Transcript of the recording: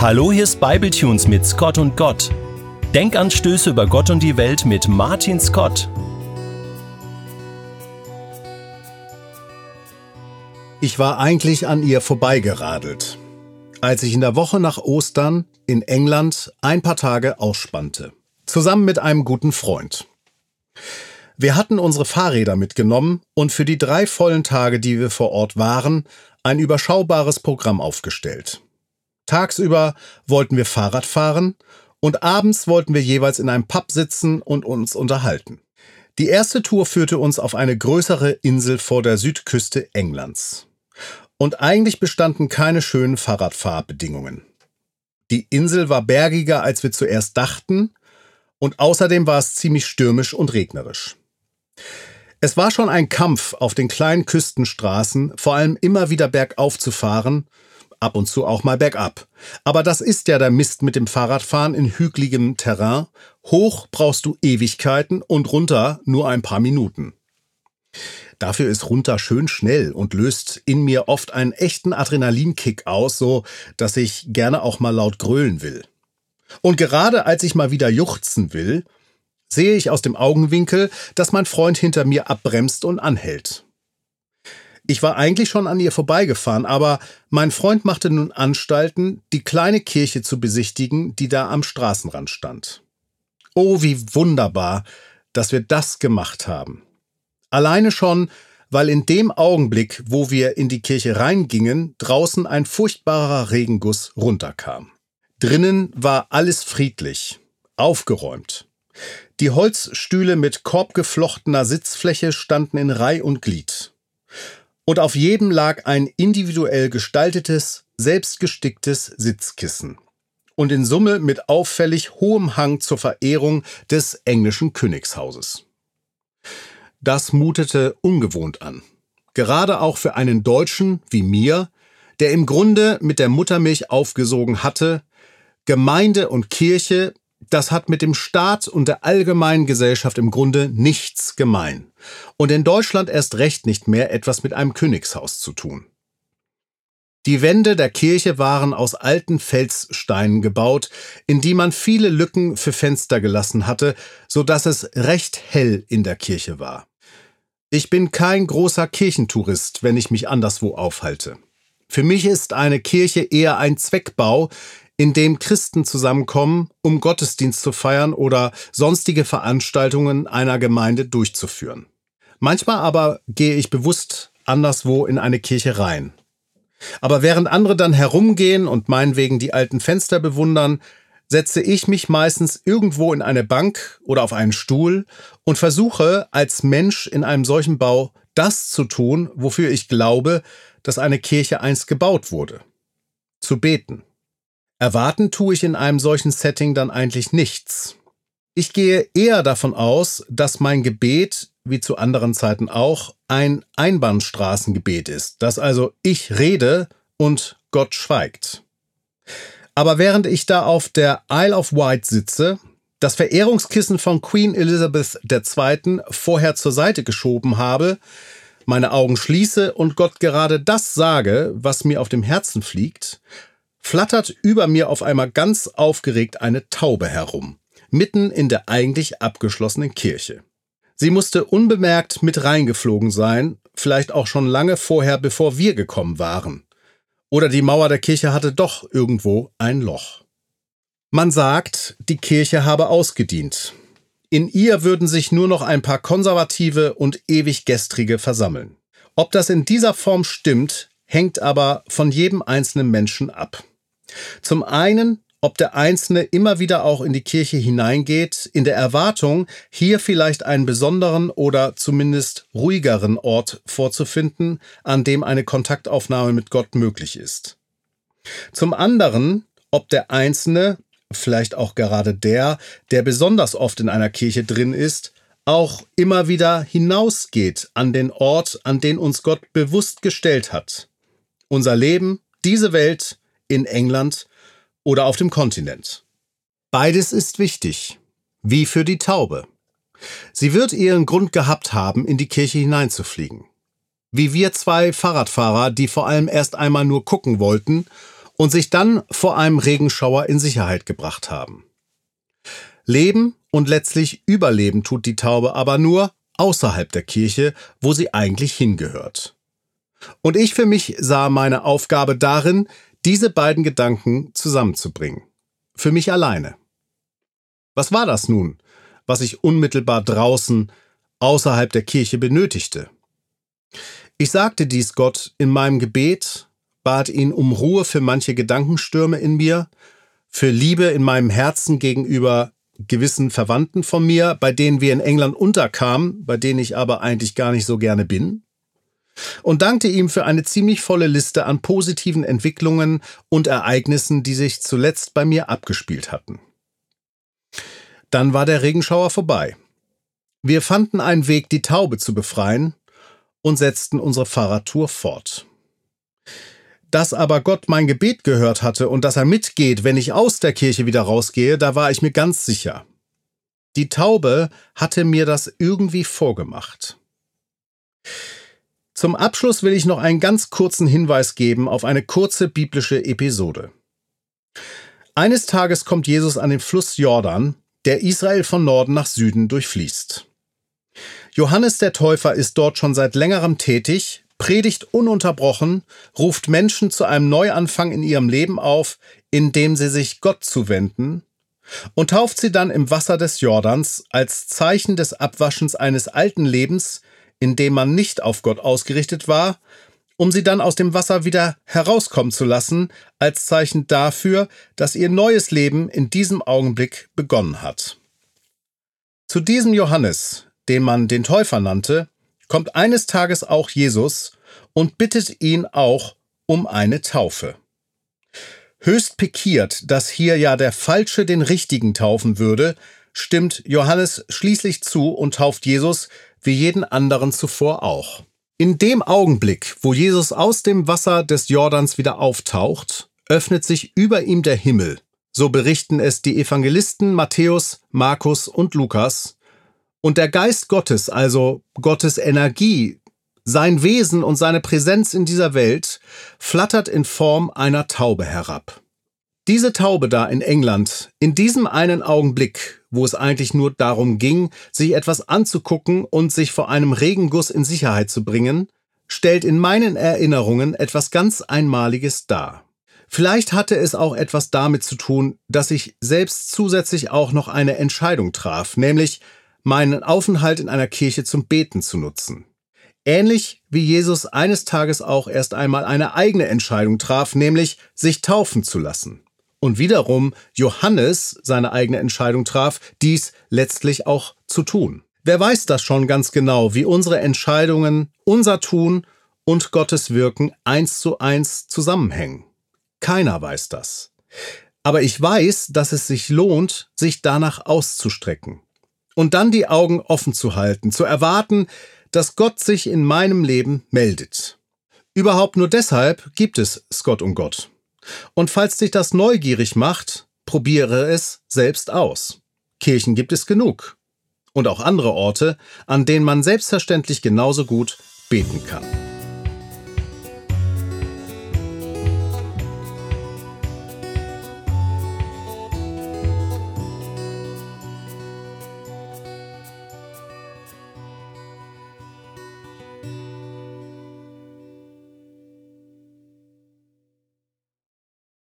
Hallo, hier ist Bibletunes mit Scott und Gott. Denkanstöße über Gott und die Welt mit Martin Scott. Ich war eigentlich an ihr vorbeigeradelt, als ich in der Woche nach Ostern in England ein paar Tage ausspannte, zusammen mit einem guten Freund. Wir hatten unsere Fahrräder mitgenommen und für die drei vollen Tage, die wir vor Ort waren, ein überschaubares Programm aufgestellt. Tagsüber wollten wir Fahrrad fahren und abends wollten wir jeweils in einem Pub sitzen und uns unterhalten. Die erste Tour führte uns auf eine größere Insel vor der Südküste Englands. Und eigentlich bestanden keine schönen Fahrradfahrbedingungen. Die Insel war bergiger, als wir zuerst dachten, und außerdem war es ziemlich stürmisch und regnerisch. Es war schon ein Kampf auf den kleinen Küstenstraßen, vor allem immer wieder bergauf zu fahren ab und zu auch mal bergab. Aber das ist ja der Mist mit dem Fahrradfahren in hügeligem Terrain. Hoch brauchst du Ewigkeiten und runter nur ein paar Minuten. Dafür ist runter schön schnell und löst in mir oft einen echten Adrenalinkick aus, so dass ich gerne auch mal laut grölen will. Und gerade als ich mal wieder juchzen will, sehe ich aus dem Augenwinkel, dass mein Freund hinter mir abbremst und anhält. Ich war eigentlich schon an ihr vorbeigefahren, aber mein Freund machte nun Anstalten, die kleine Kirche zu besichtigen, die da am Straßenrand stand. Oh, wie wunderbar, dass wir das gemacht haben. Alleine schon, weil in dem Augenblick, wo wir in die Kirche reingingen, draußen ein furchtbarer Regenguss runterkam. Drinnen war alles friedlich, aufgeräumt. Die Holzstühle mit korbgeflochtener Sitzfläche standen in Reih und Glied und auf jedem lag ein individuell gestaltetes, selbstgesticktes Sitzkissen. Und in Summe mit auffällig hohem Hang zur Verehrung des englischen Königshauses. Das mutete ungewohnt an. Gerade auch für einen Deutschen wie mir, der im Grunde mit der Muttermilch aufgesogen hatte, Gemeinde und Kirche das hat mit dem Staat und der allgemeinen Gesellschaft im Grunde nichts gemein. Und in Deutschland erst recht nicht mehr etwas mit einem Königshaus zu tun. Die Wände der Kirche waren aus alten Felssteinen gebaut, in die man viele Lücken für Fenster gelassen hatte, so dass es recht hell in der Kirche war. Ich bin kein großer Kirchentourist, wenn ich mich anderswo aufhalte. Für mich ist eine Kirche eher ein Zweckbau, in dem Christen zusammenkommen, um Gottesdienst zu feiern oder sonstige Veranstaltungen einer Gemeinde durchzuführen. Manchmal aber gehe ich bewusst anderswo in eine Kirche rein. Aber während andere dann herumgehen und meinetwegen die alten Fenster bewundern, setze ich mich meistens irgendwo in eine Bank oder auf einen Stuhl und versuche als Mensch in einem solchen Bau das zu tun, wofür ich glaube, dass eine Kirche einst gebaut wurde. Zu beten. Erwarten tue ich in einem solchen Setting dann eigentlich nichts. Ich gehe eher davon aus, dass mein Gebet, wie zu anderen Zeiten auch, ein Einbahnstraßengebet ist, dass also ich rede und Gott schweigt. Aber während ich da auf der Isle of Wight sitze, das Verehrungskissen von Queen Elizabeth II. vorher zur Seite geschoben habe, meine Augen schließe und Gott gerade das sage, was mir auf dem Herzen fliegt, flattert über mir auf einmal ganz aufgeregt eine Taube herum, mitten in der eigentlich abgeschlossenen Kirche. Sie musste unbemerkt mit reingeflogen sein, vielleicht auch schon lange vorher, bevor wir gekommen waren. Oder die Mauer der Kirche hatte doch irgendwo ein Loch. Man sagt, die Kirche habe ausgedient. In ihr würden sich nur noch ein paar konservative und ewig gestrige versammeln. Ob das in dieser Form stimmt, hängt aber von jedem einzelnen Menschen ab. Zum einen, ob der Einzelne immer wieder auch in die Kirche hineingeht, in der Erwartung, hier vielleicht einen besonderen oder zumindest ruhigeren Ort vorzufinden, an dem eine Kontaktaufnahme mit Gott möglich ist. Zum anderen, ob der Einzelne, vielleicht auch gerade der, der besonders oft in einer Kirche drin ist, auch immer wieder hinausgeht an den Ort, an den uns Gott bewusst gestellt hat. Unser Leben, diese Welt, in England oder auf dem Kontinent. Beides ist wichtig, wie für die Taube. Sie wird ihren Grund gehabt haben, in die Kirche hineinzufliegen. Wie wir zwei Fahrradfahrer, die vor allem erst einmal nur gucken wollten und sich dann vor einem Regenschauer in Sicherheit gebracht haben. Leben und letztlich Überleben tut die Taube aber nur außerhalb der Kirche, wo sie eigentlich hingehört. Und ich für mich sah meine Aufgabe darin, diese beiden Gedanken zusammenzubringen. Für mich alleine. Was war das nun, was ich unmittelbar draußen, außerhalb der Kirche benötigte? Ich sagte dies Gott in meinem Gebet, bat ihn um Ruhe für manche Gedankenstürme in mir, für Liebe in meinem Herzen gegenüber gewissen Verwandten von mir, bei denen wir in England unterkamen, bei denen ich aber eigentlich gar nicht so gerne bin, und dankte ihm für eine ziemlich volle Liste an positiven Entwicklungen und Ereignissen, die sich zuletzt bei mir abgespielt hatten. Dann war der Regenschauer vorbei. Wir fanden einen Weg, die Taube zu befreien und setzten unsere Fahrradtour fort. Dass aber Gott mein Gebet gehört hatte und dass er mitgeht, wenn ich aus der Kirche wieder rausgehe, da war ich mir ganz sicher. Die Taube hatte mir das irgendwie vorgemacht. Zum Abschluss will ich noch einen ganz kurzen Hinweis geben auf eine kurze biblische Episode. Eines Tages kommt Jesus an den Fluss Jordan, der Israel von Norden nach Süden durchfließt. Johannes der Täufer ist dort schon seit längerem tätig, predigt ununterbrochen, ruft Menschen zu einem Neuanfang in ihrem Leben auf, indem sie sich Gott zuwenden, und tauft sie dann im Wasser des Jordans als Zeichen des Abwaschens eines alten Lebens, in dem man nicht auf Gott ausgerichtet war, um sie dann aus dem Wasser wieder herauskommen zu lassen, als Zeichen dafür, dass ihr neues Leben in diesem Augenblick begonnen hat. Zu diesem Johannes, den man den Täufer nannte, kommt eines Tages auch Jesus und bittet ihn auch um eine Taufe. Höchst pikiert, dass hier ja der Falsche den Richtigen taufen würde, stimmt Johannes schließlich zu und tauft Jesus wie jeden anderen zuvor auch. In dem Augenblick, wo Jesus aus dem Wasser des Jordans wieder auftaucht, öffnet sich über ihm der Himmel. So berichten es die Evangelisten Matthäus, Markus und Lukas. Und der Geist Gottes, also Gottes Energie, sein Wesen und seine Präsenz in dieser Welt, flattert in Form einer Taube herab. Diese Taube da in England, in diesem einen Augenblick, wo es eigentlich nur darum ging, sich etwas anzugucken und sich vor einem Regenguss in Sicherheit zu bringen, stellt in meinen Erinnerungen etwas ganz Einmaliges dar. Vielleicht hatte es auch etwas damit zu tun, dass ich selbst zusätzlich auch noch eine Entscheidung traf, nämlich meinen Aufenthalt in einer Kirche zum Beten zu nutzen. Ähnlich wie Jesus eines Tages auch erst einmal eine eigene Entscheidung traf, nämlich sich taufen zu lassen und wiederum Johannes seine eigene Entscheidung traf, dies letztlich auch zu tun. Wer weiß das schon ganz genau, wie unsere Entscheidungen, unser Tun und Gottes Wirken eins zu eins zusammenhängen? Keiner weiß das. Aber ich weiß, dass es sich lohnt, sich danach auszustrecken. Und dann die Augen offen zu halten, zu erwarten, dass Gott sich in meinem Leben meldet. Überhaupt nur deshalb gibt es Scott und Gott. Und falls dich das neugierig macht, probiere es selbst aus. Kirchen gibt es genug. Und auch andere Orte, an denen man selbstverständlich genauso gut beten kann.